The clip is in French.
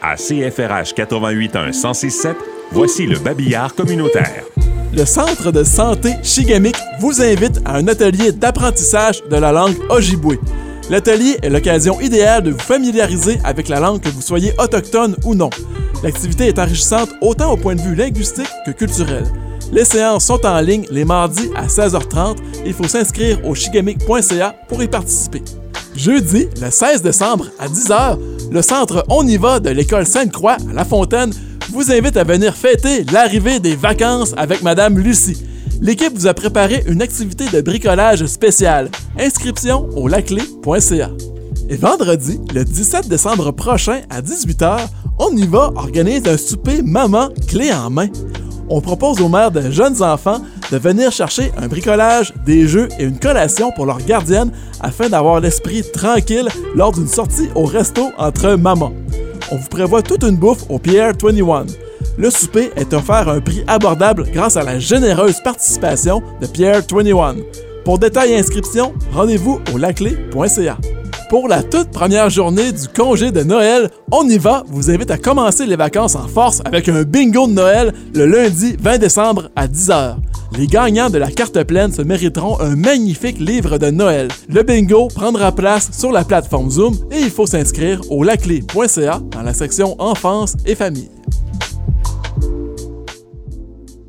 À CFRH 881 1067, voici le babillard communautaire. Le Centre de santé Chigamic vous invite à un atelier d'apprentissage de la langue Ojibwe. L'atelier est l'occasion idéale de vous familiariser avec la langue que vous soyez autochtone ou non. L'activité est enrichissante autant au point de vue linguistique que culturel. Les séances sont en ligne les mardis à 16h30. Il faut s'inscrire au chigamic.ca pour y participer. Jeudi, le 16 décembre à 10h, le centre On y va de l'école Sainte-Croix à La Fontaine vous invite à venir fêter l'arrivée des vacances avec Madame Lucie. L'équipe vous a préparé une activité de bricolage spéciale. Inscription au laclé.ca. Et vendredi, le 17 décembre prochain à 18h, On y va organise un souper maman clé en main. On propose aux mères de jeunes enfants de venir chercher un bricolage, des jeux et une collation pour leur gardienne afin d'avoir l'esprit tranquille lors d'une sortie au resto entre mamans. On vous prévoit toute une bouffe au Pierre 21. Le souper est offert à un prix abordable grâce à la généreuse participation de Pierre 21. Pour détails et inscriptions, rendez-vous au laclé.ca. Pour la toute première journée du congé de Noël, On y va vous invite à commencer les vacances en force avec un bingo de Noël le lundi 20 décembre à 10h. Les gagnants de la carte pleine se mériteront un magnifique livre de Noël. Le bingo prendra place sur la plateforme Zoom et il faut s'inscrire au laclé.ca dans la section Enfance et famille.